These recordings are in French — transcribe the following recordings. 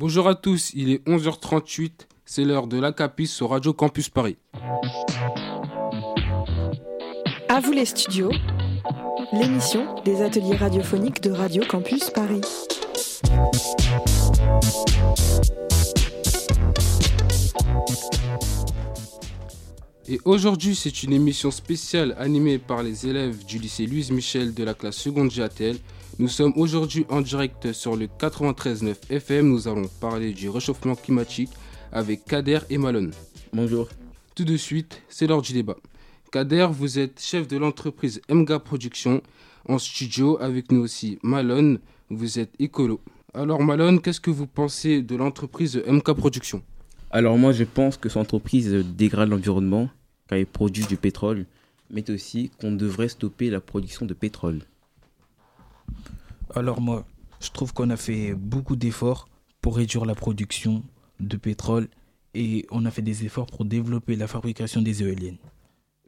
Bonjour à tous, il est 11h38, c'est l'heure de l'ACAPIS sur Radio Campus Paris. À vous les studios, l'émission des ateliers radiophoniques de Radio Campus Paris. Et aujourd'hui, c'est une émission spéciale animée par les élèves du lycée Louise Michel de la classe seconde GATL. Nous sommes aujourd'hui en direct sur le 93.9 FM. Nous allons parler du réchauffement climatique avec Kader et Malone. Bonjour. Tout de suite, c'est l'heure du débat. Kader, vous êtes chef de l'entreprise MGA Production. En studio, avec nous aussi Malone, vous êtes écolo. Alors Malone, qu'est-ce que vous pensez de l'entreprise MK Production? Alors moi, je pense que cette entreprise dégrade l'environnement car il produit du pétrole, mais aussi qu'on devrait stopper la production de pétrole. Alors moi, je trouve qu'on a fait beaucoup d'efforts pour réduire la production de pétrole et on a fait des efforts pour développer la fabrication des éoliennes.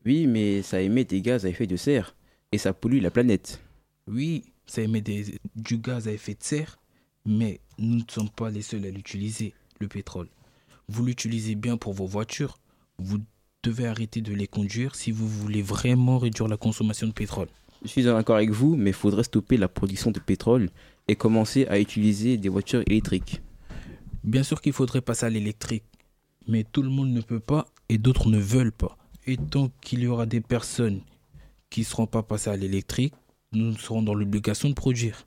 Oui, mais ça émet des gaz à effet de serre et ça pollue la planète. Oui, ça émet des, du gaz à effet de serre, mais nous ne sommes pas les seuls à l'utiliser, le pétrole. Vous l'utilisez bien pour vos voitures, vous devez arrêter de les conduire si vous voulez vraiment réduire la consommation de pétrole. Je suis en accord avec vous, mais il faudrait stopper la production de pétrole et commencer à utiliser des voitures électriques. Bien sûr qu'il faudrait passer à l'électrique, mais tout le monde ne peut pas et d'autres ne veulent pas. Et tant qu'il y aura des personnes qui ne seront pas passées à l'électrique, nous serons dans l'obligation de produire.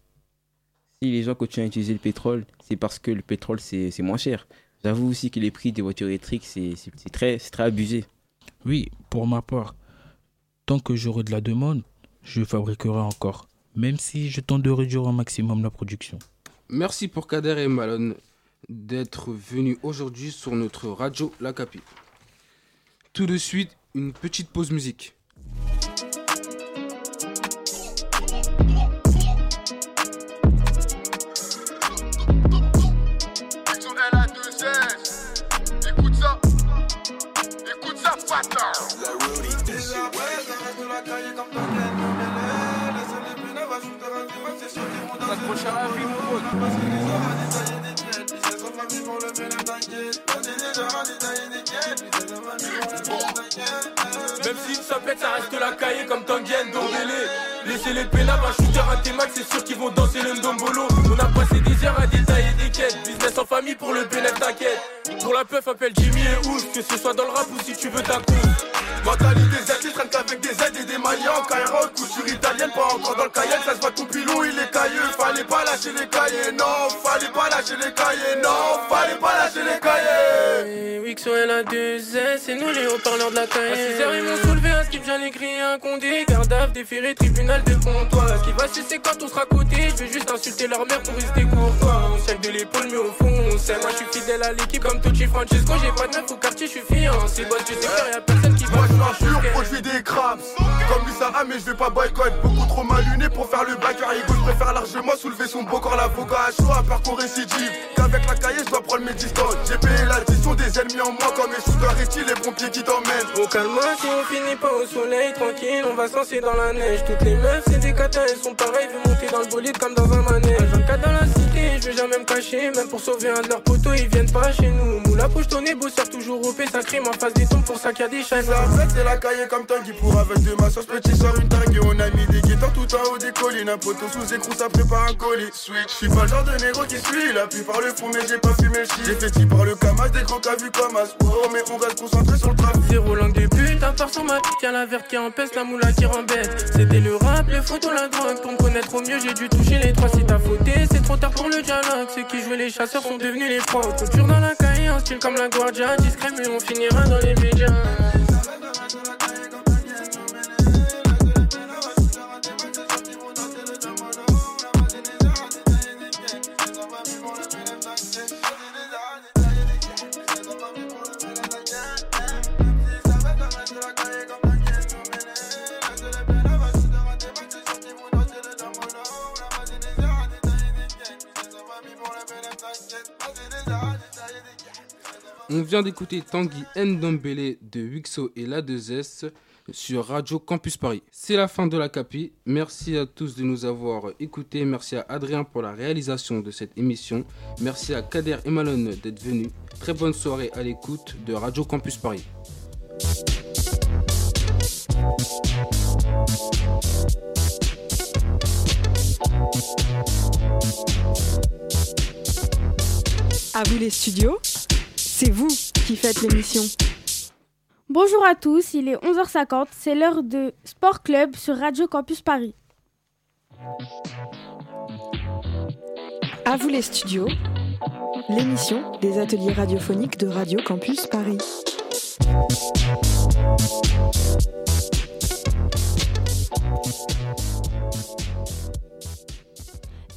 Si les gens continuent à utiliser le pétrole, c'est parce que le pétrole c'est moins cher. J'avoue aussi que les prix des voitures électriques c'est très, très abusé. Oui, pour ma part, tant que j'aurai de la demande, je fabriquerai encore, même si je tente de réduire au maximum la production. Merci pour Kader et Malone d'être venus aujourd'hui sur notre radio La Capi. Tout de suite, une petite pause musique. Même si ça pète, ça reste la cahier comme Tanguyen, Dombélé. Laissez les pénables, un shooter, un T-Max, c'est sûr qu'ils vont danser le ndombolo. On a passé des heures à détailler des quêtes. Business en famille pour le bénéfice, t'inquiète. Pour la peuf, appelle Jimmy et Ouz, que ce soit dans le rap ou si tu veux ta coupe. Mentalité Z, ils traînent qu'avec des aides et des Maliens. Cairo, couture italienne, pas encore dans le cahier. Ça se voit tout pilou, il est cailleux. Fallait pas lâcher les cahiers, non. Fallait pas lâcher les cahiers, non. Fallait pas lâcher les cahiers. Wixo et la 2S, c'est nous les haut-parleurs de la cahier. À 6h, ils m'ont soulevé un skip, j'allais crier un condé. Gardave, déféré, tribunal de comptoir. Ce qui va se c'est quand on sera côté. Je vais juste insulter leur mère pour rester courtois. On sait de l'épaule, mais au fond, on sait. Moi, je suis fidèle à l'équipe comme Tucci Francesco. J'ai pas de meuf au quartier, je suis fiancé. Boss du secteur, y'a personne qui va je des craps Comme lui ça a mais je vais pas boycott Beaucoup trop mal luné pour faire le bac. Ego je préfère largement soulever son beau corps. L'avocat a choix à parcours récidive. Qu'avec la cahier je dois prendre mes distances. J'ai payé l'addition des ennemis en moi Comme les shooters et les pompiers qui t'emmènent. Au calme si on finit pas au soleil Tranquille on va se lancer dans la neige. Toutes les meufs c'est des catas elles sont pareilles. Vu monter dans le bolide comme dans un manège. 24 dans la cité je vais jamais me cacher. Même pour sauver un de leurs poteaux ils viennent pas chez nous. Moula poche tonner bosseur toujours au ça crime en face des tombes pour ça qu'il y a des chaînes c'est la cahier comme Tanguy pour avec de ma sauce petit sort une tangue On a mis des guitares tout en haut des collines Un poteau sous écrou ça prépare un colis. Switch. Je suis pas le genre de négro qui suit La plupart le fou mais j'ai pas fumé le shit. J'ai fait par le camas des gros cas vu comme as. Oh mais on reste concentré sur le trafic Zéro langue de pute, à part sur ma Tiens la verte qui empêche la moula qui rembête. C'était le rap, le photo, la drogue Pour me connaître au mieux j'ai dû toucher les trois. Si t'as fauté c'est trop tard pour le dialogue. Ceux qui jouaient les chasseurs sont devenus les pros. Couture dans la cahier, un style comme la Guardia Discret mais on finira dans les médias On vient d'écouter Tanguy Ndombele de Wixo et la 2S. sur Radio Campus Paris. C'est la fin de la CAPI. Merci à tous de nous avoir écoutés. Merci à Adrien pour la réalisation de cette émission. Merci à Kader et Malone d'être venus. Très bonne soirée à l'écoute de Radio Campus Paris. À vous les studios, c'est vous qui faites l'émission. Bonjour à tous, il est 11h50, c'est l'heure de Sport Club sur Radio Campus Paris. À vous les studios, l'émission des ateliers radiophoniques de Radio Campus Paris.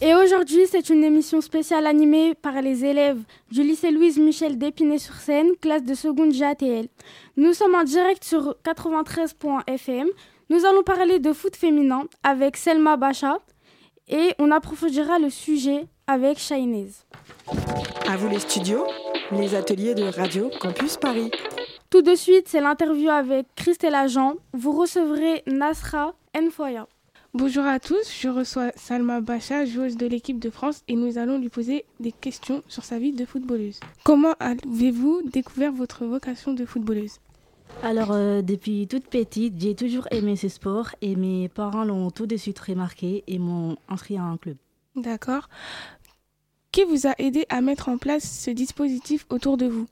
Et aujourd'hui, c'est une émission spéciale animée par les élèves du lycée Louise Michel d'Épinay-sur-Seine, classe de seconde GATL. Nous sommes en direct sur 93.fm. Nous allons parler de foot féminin avec Selma Bacha et on approfondira le sujet avec Shainez. À vous les studios, les ateliers de Radio Campus Paris. Tout de suite, c'est l'interview avec Christelle Jean. Vous recevrez Nasra Nfoya. Bonjour à tous, je reçois Salma Bacha, joueuse de l'équipe de France, et nous allons lui poser des questions sur sa vie de footballeuse. Comment avez-vous découvert votre vocation de footballeuse? Alors, euh, depuis toute petite, j'ai toujours aimé ce sport et mes parents l'ont tout de suite remarqué et m'ont inscrit à un club. D'accord. Qui vous a aidé à mettre en place ce dispositif autour de vous?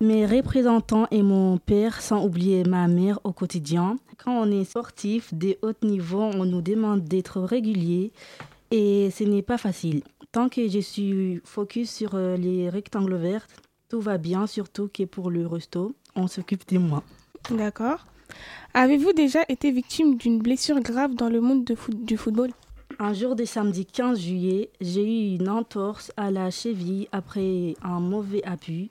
Mes représentants et mon père, sans oublier ma mère au quotidien. Quand on est sportif de haut niveau, on nous demande d'être régulier et ce n'est pas facile. Tant que je suis focus sur euh, les rectangles verts, tout va bien, surtout que pour le resto, on s'occupe de moi. D'accord. Avez-vous déjà été victime d'une blessure grave dans le monde de foot- du football? Un jour de samedi 15 juillet, j'ai eu une entorse à la cheville après un mauvais appui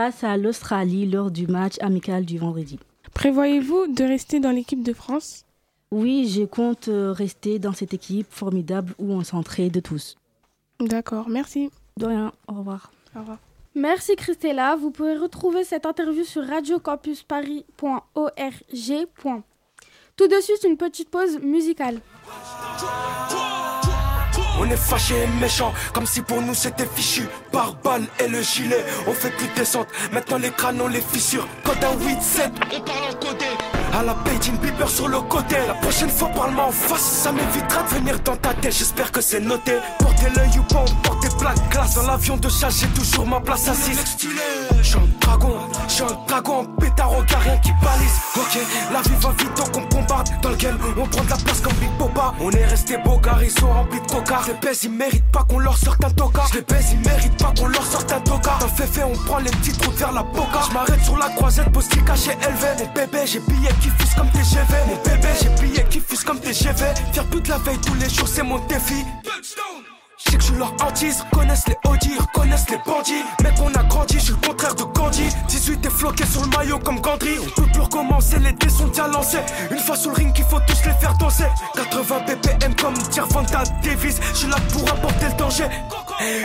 face à l'Australie lors du match amical du vendredi. Prévoyez-vous de rester dans l'équipe de France? Oui, je compte euh, rester dans cette équipe formidable où on s'entraide tous. D'accord, merci. De rien, au revoir. Au revoir. Merci Christella. Vous pouvez retrouver cette interview sur radiocampusparis.org. Tout de suite, une petite pause musicale. On est fâché et méchant, comme si pour nous c'était fichu. Par balle et le gilet, on fait plus de descente. Maintenant les crânes, on les fissure. Code un 8-7, on parle en codé. À la Paging Bieber sur le côté. La prochaine fois, parle-moi en face. Ça m'évitera de venir dans ta tête. J'espère que c'est noté. Portez l'œil ou pas, on porte des plaques glace. Dans l'avion de chasse, j'ai toujours ma place assise. J'suis un dragon, dragon, pétard au gars, rien qui balise. Ok, la vie va vite, donc on bombarde. Dans le game, on prend de la place comme Big Boba. On est resté beau car ils sont remplis de coca. Les baise, ils méritent pas qu'on leur sorte un toca. Les baise, ils méritent pas qu'on leur sorte un toca. Dans le fait, on prend les petites routes vers la boca. J'm'arrête sur la croisette, postier caché élevé. Mon bébé, j'ai billets qui fusent comme TGV. Mon bébé, j'ai billets qui fusent comme TGV. Faire de la veille tous les jours, c'est mon défi. Je sais que je suis leur hantise, connaissent les Audi, reconnaissent les bandits. Mec, on a grandi, je suis le contraire de Gandhi. 18 est floqué sur le maillot comme Gandry. On peut plus recommencer, les dés sont déjà lancés. Une fois sur le ring, il faut tous les faire danser. 80 BPM comme Tirvanda Davis. Je suis là pour apporter le danger.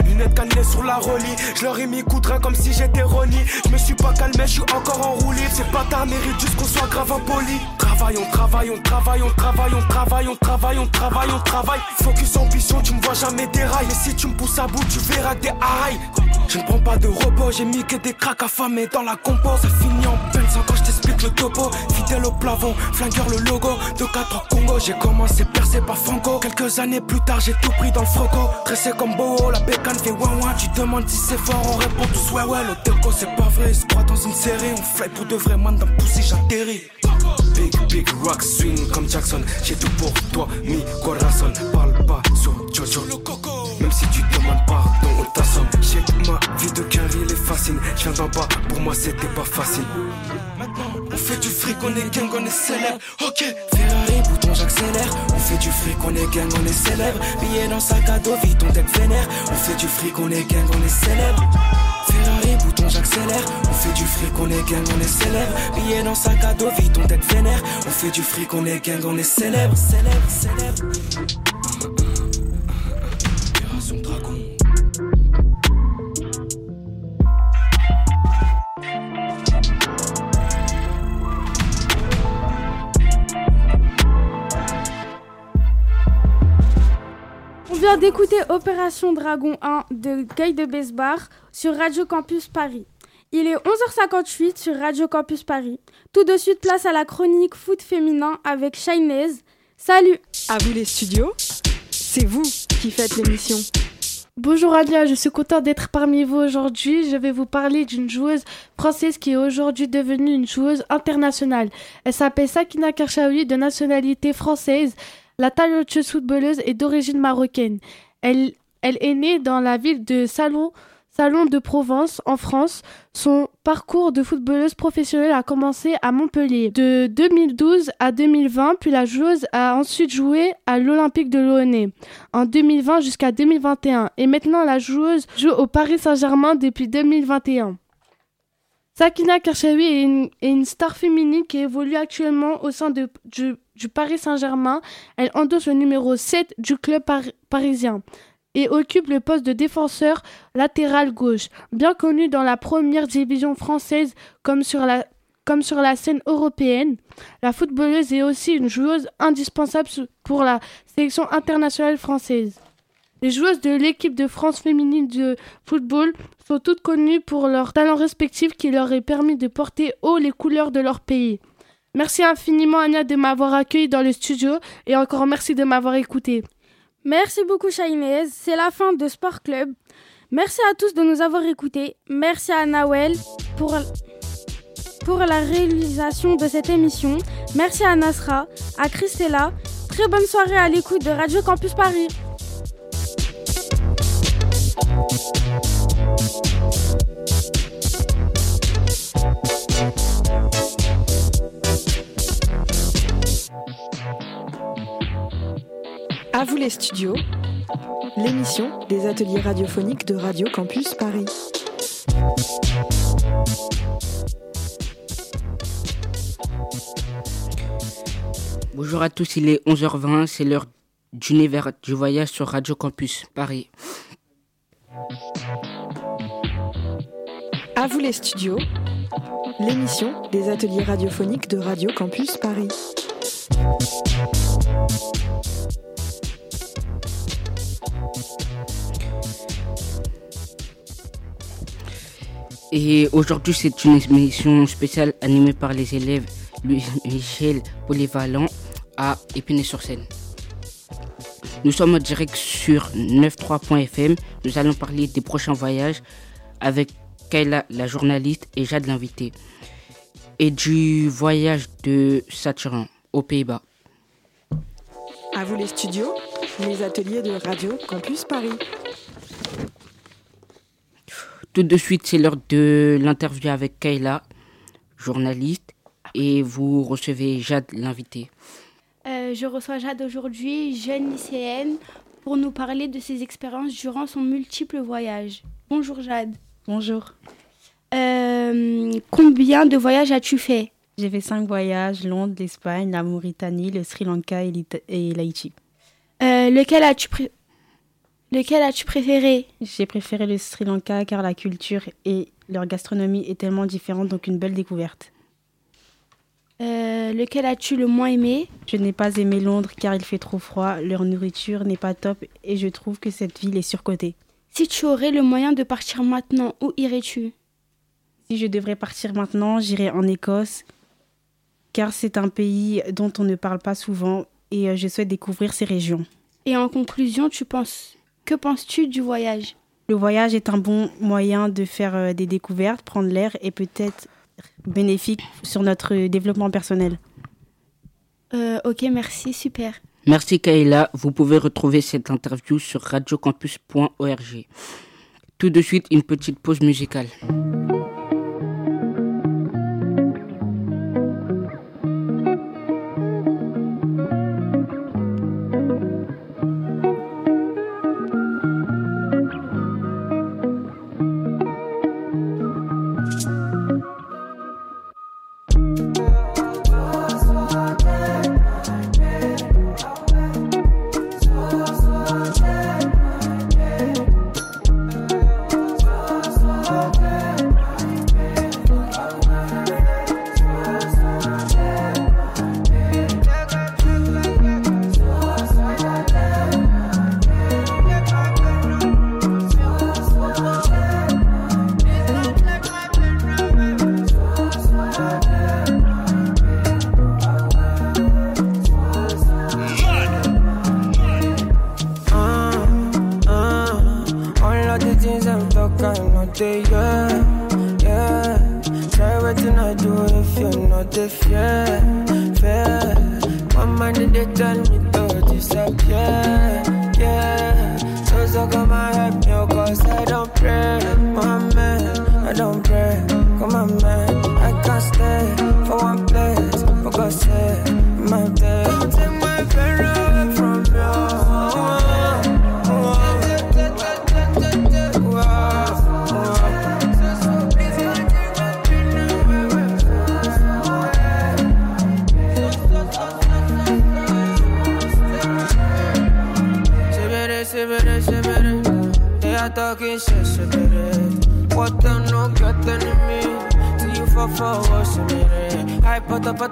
Lunettes cannelées sur la relie. Je leur ai mis coup de comme si j'étais Ronnie. Je me suis pas calmé, je suis encore en roue libre. Ces bâtards méritent juste qu'on soit grave impoli. Travaille, on travaille, on travaille, on travaille, on travaille, on travaille, on travaille, on travaille. Focus ambition, tu me vois jamais dérailler. Mais si tu me pousses à bout, tu verras des harailles. Je ne prends pas de repos, j'ai mis que des cracks affamés dans la compo. Ça finit en peine sans quand je t'explique le topo. Fidèle au plafond, flingueur le logo. De 4 au Congo, j'ai commencé percé par Franco. Quelques années plus tard, j'ai tout pris dans le froco. Tressé comme Boho, la bécane fait ouin ouin. Tu demandes si c'est fort, on répond tous ouais ouais. Le déco, c'est pas vrai, se croient dans une série. On fly pour de vrais man dans le poussi, j'atterris. Big, big rock swing comme Jackson. J'ai tout pour toi, mi corazon. Parle pas sur Jojo. Si tu demandes pardon, on t'assomme. J'ai ma vie de carré, les fascine. Je d'en bas, pour moi c'était pas facile. Maintenant, on fait du fric, on est gang, on est célèbre. Ok, Ferrari, bouton, j'accélère. On fait du fric, on est gang, on est célèbre. Billet dans sac à dos, vite, on deck vénère. On fait du fric, on est gang, on est célèbre. Ferrari, bouton, j'accélère. On fait du fric, on est gang, on est célèbre. Billet dans sac à dos, vite, on deck vénère. On fait du fric, on est gang, on est célèbre, célèbre, célèbre. Vient d'écouter Opération Dragon 1 de Guy de Besbar sur Radio Campus Paris. Il est 11h58 sur Radio Campus Paris. Tout de suite, place à la chronique foot féminin avec Shainez. Salut À vous les studios, c'est vous qui faites l'émission. Bonjour Alia, je suis content d'être parmi vous aujourd'hui. Je vais vous parler d'une joueuse française qui est aujourd'hui devenue une joueuse internationale. Elle s'appelle Sakina Karchaoui de nationalité française. La talentueuse footballeuse est d'origine marocaine. Elle, est née dans la ville de Salon, Salon de Provence, en France. Son parcours de footballeuse professionnelle a commencé à Montpellier. De 2012 à 2020, puis la joueuse a ensuite joué à l'Olympique de Lyonnais en 2020 jusqu'à 2021. Et maintenant, la joueuse joue au Paris Saint-Germain depuis 2021. Sakina Karchaoui est une, star féminine qui évolue actuellement au sein du, Paris Saint-Germain. Elle endosse le numéro 7 du club par- parisien et occupe le poste de défenseur latéral gauche. Bien connue dans la première division française comme sur la scène européenne, la footballeuse est aussi une joueuse indispensable pour la sélection internationale française. Les joueuses de l'équipe de France féminine de football sont toutes connues pour leurs talents respectifs qui leur est permis de porter haut les couleurs de leur pays. Merci infiniment Anya de m'avoir accueilli dans le studio et encore merci de m'avoir écouté. Merci beaucoup Shainez, c'est la fin de Sport Club. Merci à tous de nous avoir écoutés. Merci à Nawel pour la réalisation de cette émission. Merci à Nasra, à Christella. Très bonne soirée à l'écoute de Radio Campus Paris. Les studios, l'émission des ateliers radiophoniques de Radio Campus Paris. Bonjour à tous, il est 11h20, c'est l'heure d'univers du voyage sur Radio Campus Paris. À vous les studios, l'émission des ateliers radiophoniques de Radio Campus Paris. Et aujourd'hui, c'est une émission spéciale animée par les élèves Louis-Michel Polyvalent à Épinay-sur-Seine. Nous sommes en direct sur 93.fm. Nous allons parler des prochains voyages avec Kayla, la journaliste, et Jade, l'invité. Et du voyage de Saturnin aux Pays-Bas. À vous les studios, les ateliers de Radio Campus Paris. Tout de suite, c'est l'heure de l'interview avec Kayla, journaliste, et vous recevez Jade, l'invité. Euh, je reçois Jade aujourd'hui, jeune lycéenne, pour nous parler de ses expériences durant son multiple voyage. Bonjour Jade. Bonjour. Euh, combien de voyages as-tu fait? J'ai fait cinq voyages, Londres, l'Espagne, la Mauritanie, le Sri Lanka et l'Haïti. Euh, Lequel as-tu lequel as-tu préféré? J'ai préféré le Sri Lanka car la culture et leur gastronomie est tellement différente, donc une belle découverte. Euh, Lequel as-tu le moins aimé? Je n'ai pas aimé Londres car il fait trop froid, leur nourriture n'est pas top et je trouve que cette ville est surcotée. Si tu aurais le moyen de partir maintenant, où irais-tu? Si je devrais partir maintenant, j'irais en Écosse car c'est un pays dont on ne parle pas souvent et euh, je souhaite découvrir ces régions. Et en conclusion, tu penses que penses-tu du voyage? Le voyage est un bon moyen de faire euh, des découvertes, prendre l'air et peut-être bénéfique sur notre développement personnel. Euh, Ok, merci, super. Merci Kayla, vous pouvez retrouver cette interview sur radiocampus.org. Tout de suite, une petite pause musicale.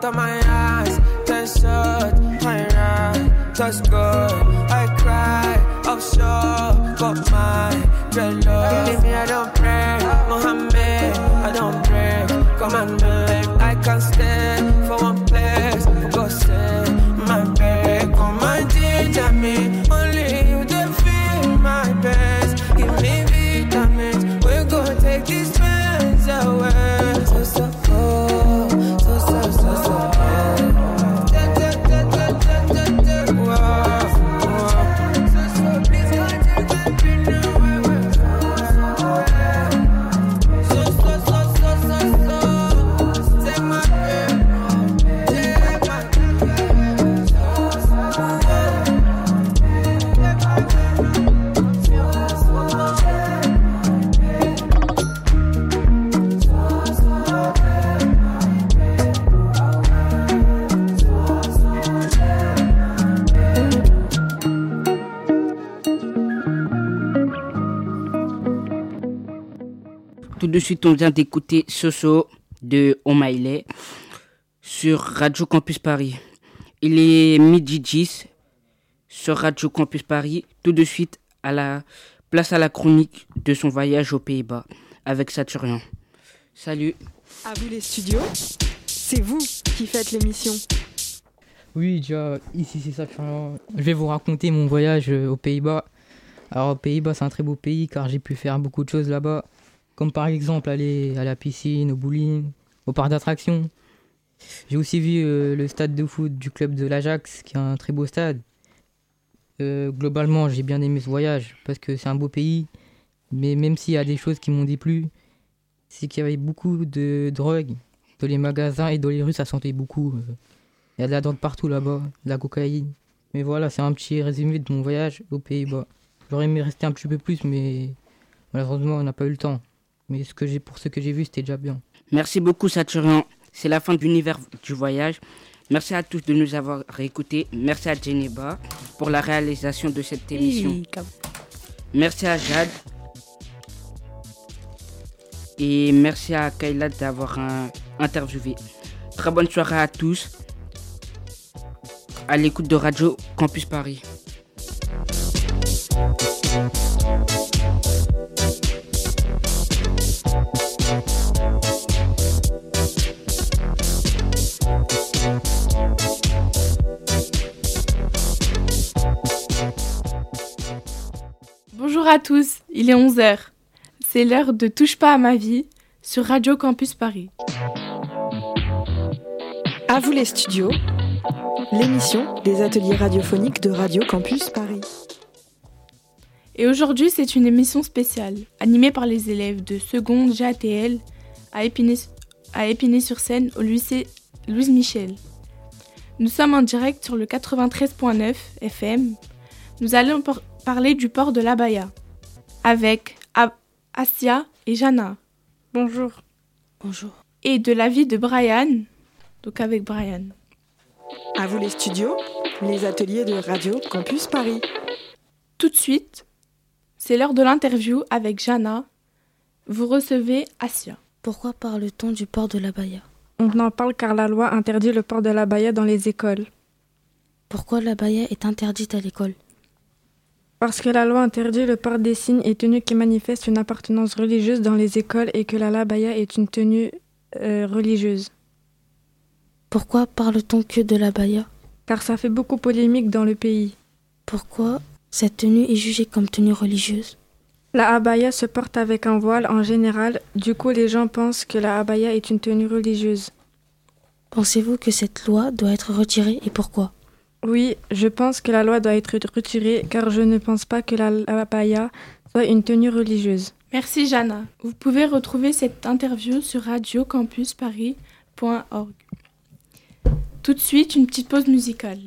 after my Tout de suite, on vient d'écouter Soso de Omaile sur Radio Campus Paris. Il est midi 10 sur Radio Campus Paris. Tout de suite, à la place à la chronique de son voyage aux Pays-Bas avec Saturian. Salut. À vous les studios, c'est vous qui faites l'émission. Oui, déjà, ici c'est ça. Je vais vous raconter mon voyage euh, aux Pays-Bas. Alors, aux Pays-Bas, c'est un très beau pays car j'ai pu faire beaucoup de choses là-bas. Comme par exemple aller à la piscine, au bowling, au parc d'attractions. J'ai aussi vu euh, le stade de foot du club de l'Ajax, qui est un très beau stade. Euh, globalement, j'ai bien aimé ce voyage parce que c'est un beau pays. Mais même s'il y a des choses qui m'ont déplu, c'est qu'il y avait beaucoup de drogue dans les magasins et dans les rues, ça sentait beaucoup. Il y a de la drogue partout là-bas, de la cocaïne. Mais voilà, c'est un petit résumé de mon voyage aux Pays-Bas. J'aurais aimé rester un petit peu plus, mais malheureusement, on n'a pas eu le temps. Mais ce que j'ai, pour ce que j'ai vu, c'était déjà bien. Merci beaucoup, Saturian. C'est la fin de l'univers du voyage. Merci à tous de nous avoir réécoutés. Merci à Geneva pour la réalisation de cette émission. Merci à Jade. Et merci à Kayla d'avoir euh, interviewé. Très bonne soirée à tous. À l'écoute de Radio Campus Paris. À tous, il est 11h. C'est l'heure de Touche pas à ma vie sur Radio Campus Paris. À vous les studios, l'émission des ateliers radiophoniques de Radio Campus Paris. Et aujourd'hui, c'est une émission spéciale, animée par les élèves de seconde GATL à Épinay- à Épinay-sur-Seine au lycée Louise Michel. Nous sommes en direct sur le 93.9 FM. Nous allons par- parler du port de l'Abaya avec A- Asia et Jana. Bonjour. Bonjour. Et de la vie de Brian, donc avec Brian. À vous les studios, les ateliers de Radio Campus Paris. Tout de suite, c'est l'heure de l'interview avec Jana. Vous recevez Asia. Pourquoi parle-t-on du port de l'Abaya? On en parle car la loi interdit le port de l'abaya dans les écoles. Pourquoi l'Abaya est interdite à l'école? Parce que la loi interdit le port des signes et tenues qui manifestent une appartenance religieuse dans les écoles et que la labaya est une tenue euh, religieuse. Pourquoi parle-t-on que de l'Abaya? Car ça fait beaucoup polémique dans le pays. Pourquoi cette tenue est jugée comme tenue religieuse? La abaya se porte avec un voile en général, du coup les gens pensent que la abaya est une tenue religieuse. Pensez-vous que cette loi doit être retirée et pourquoi? Oui, je pense que la loi doit être retirée car je ne pense pas que la abaya soit une tenue religieuse. Merci Jana. Vous pouvez retrouver cette interview sur radiocampusparis.org. Tout de suite, une petite pause musicale.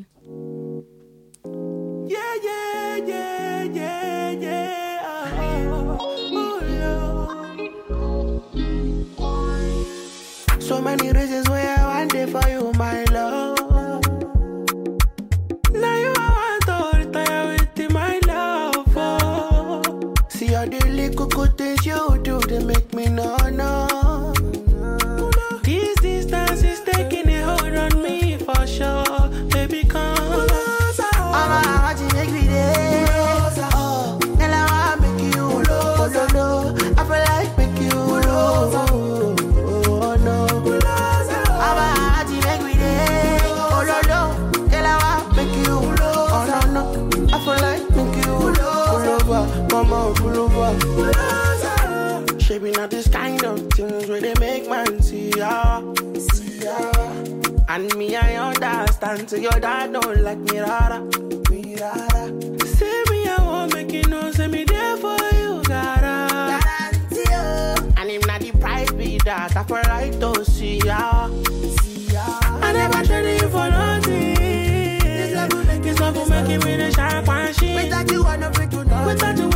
Yeah, yeah, yeah, yeah, yeah. Oh, Lord. So many reasons no, no. Understand. So your dad don't like me, rara. Me, rara. Say me, I won't make you know. Say me there for you, gotta. Oh. And him not the price be that. I feel like to see ya. See ya. I never traded you for nothing. This love will make this love will make you me the shit. Without you, I don't you know. Without you,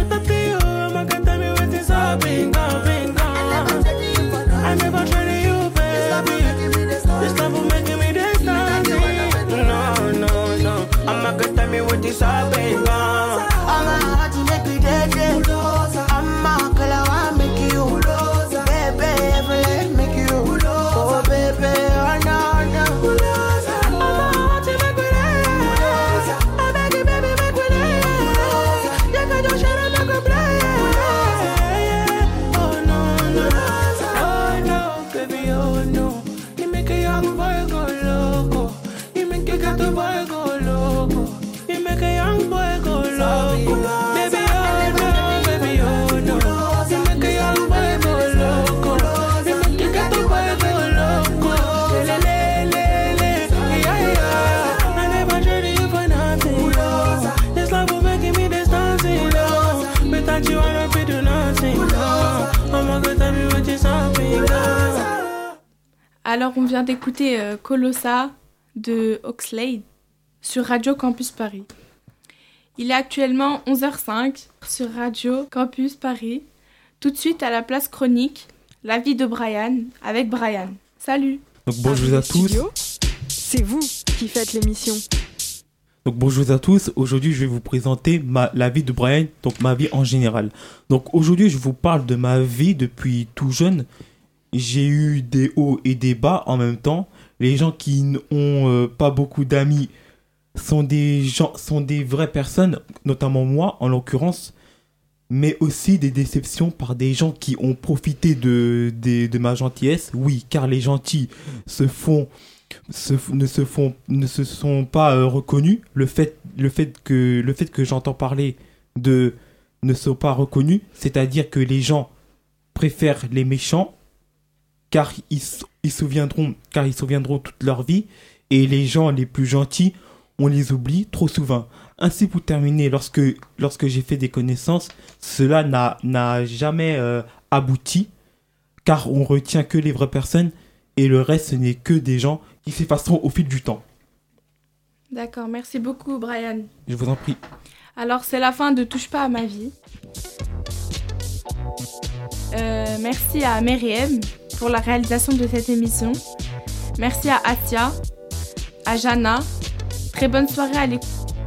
inside, Alors, on vient d'écouter euh, Colossa de Oxlade sur Radio Campus Paris. Il est actuellement 11h05 sur Radio Campus Paris. Tout de suite à la place chronique, la vie de Brian avec Brian. Salut Donc bonjour à tous. C'est vous qui faites l'émission. Donc bonjour à tous. Aujourd'hui, je vais vous présenter ma, la vie de Brian, donc ma vie en général. Donc aujourd'hui, je vous parle de ma vie depuis tout jeune. J'ai eu des hauts et des bas en même temps. Les gens qui n'ont euh, pas beaucoup d'amis sont des gens, sont des vraies personnes, notamment moi en l'occurrence, mais aussi des déceptions par des gens qui ont profité de, de, ma gentillesse. Oui, car les gentils se font se, ne se font ne se sont pas euh, reconnus le fait le fait que le fait que j'entends parler de ne sont pas reconnus c'est-à-dire que les gens préfèrent les méchants car ils ils souviendront car ils souviendront toute leur vie et les gens les plus gentils on les oublie trop souvent ainsi pour terminer lorsque lorsque j'ai fait des connaissances cela n'a n'a jamais euh, abouti car on retient que les vraies personnes et le reste ce n'est que des gens qui s'effaceront au fil du temps. D'accord, merci beaucoup Brian. Je vous en prie. Alors c'est la fin de Touche pas à ma vie. Euh, merci à Meriem pour la réalisation de cette émission. Merci à Asia, à Jana. Très bonne soirée à l'éc-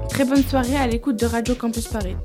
très bonne soirée à l'écoute de Radio Campus Paris.